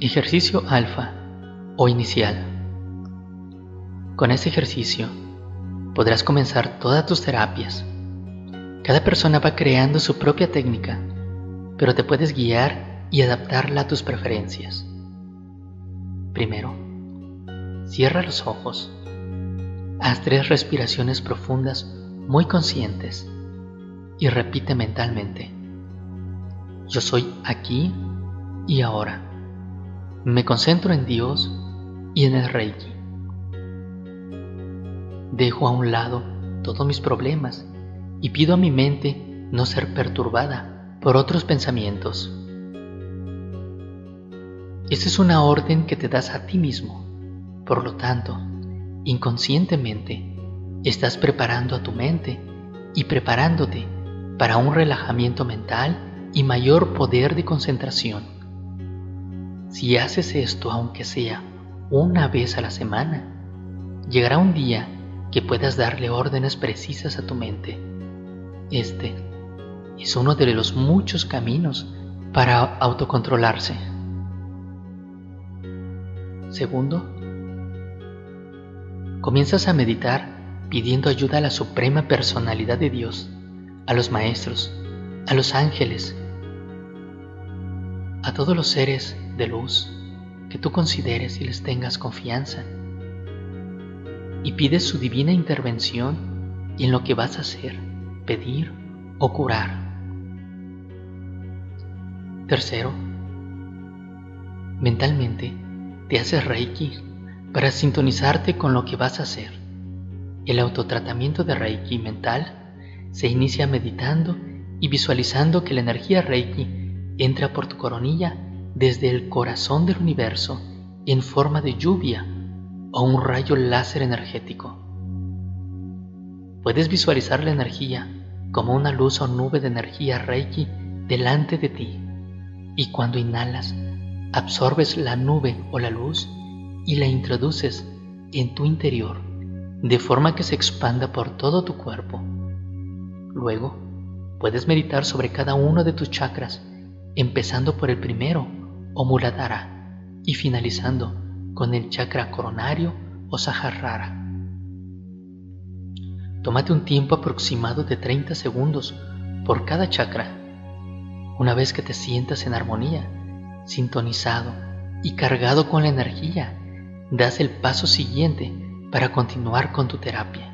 Ejercicio alfa o inicial. Con este ejercicio podrás comenzar todas tus terapias. Cada persona va creando su propia técnica, pero te puedes guiar y adaptarla a tus preferencias. Primero, cierra los ojos. Haz tres respiraciones profundas muy conscientes y repite mentalmente. Yo soy aquí y ahora. Me concentro en Dios y en el Reiki. Dejo a un lado todos mis problemas y pido a mi mente no ser perturbada por otros pensamientos. Esa es una orden que te das a ti mismo. Por lo tanto, inconscientemente, estás preparando a tu mente y preparándote para un relajamiento mental y mayor poder de concentración. Si haces esto aunque sea una vez a la semana, llegará un día que puedas darle órdenes precisas a tu mente. Este es uno de los muchos caminos para autocontrolarse. Segundo, comienzas a meditar pidiendo ayuda a la suprema personalidad de Dios, a los maestros, a los ángeles, a todos los seres de luz que tú consideres y les tengas confianza. Y pides su divina intervención en lo que vas a hacer, pedir o curar. Tercero, mentalmente te haces reiki para sintonizarte con lo que vas a hacer. El autotratamiento de reiki mental se inicia meditando y visualizando que la energía reiki entra por tu coronilla desde el corazón del universo en forma de lluvia o un rayo láser energético. Puedes visualizar la energía como una luz o nube de energía Reiki delante de ti y cuando inhalas absorbes la nube o la luz y la introduces en tu interior de forma que se expanda por todo tu cuerpo. Luego, puedes meditar sobre cada uno de tus chakras, empezando por el primero o Muladhara y finalizando con el chakra coronario o Sahasrara. Tómate un tiempo aproximado de 30 segundos por cada chakra. Una vez que te sientas en armonía, sintonizado y cargado con la energía, das el paso siguiente para continuar con tu terapia.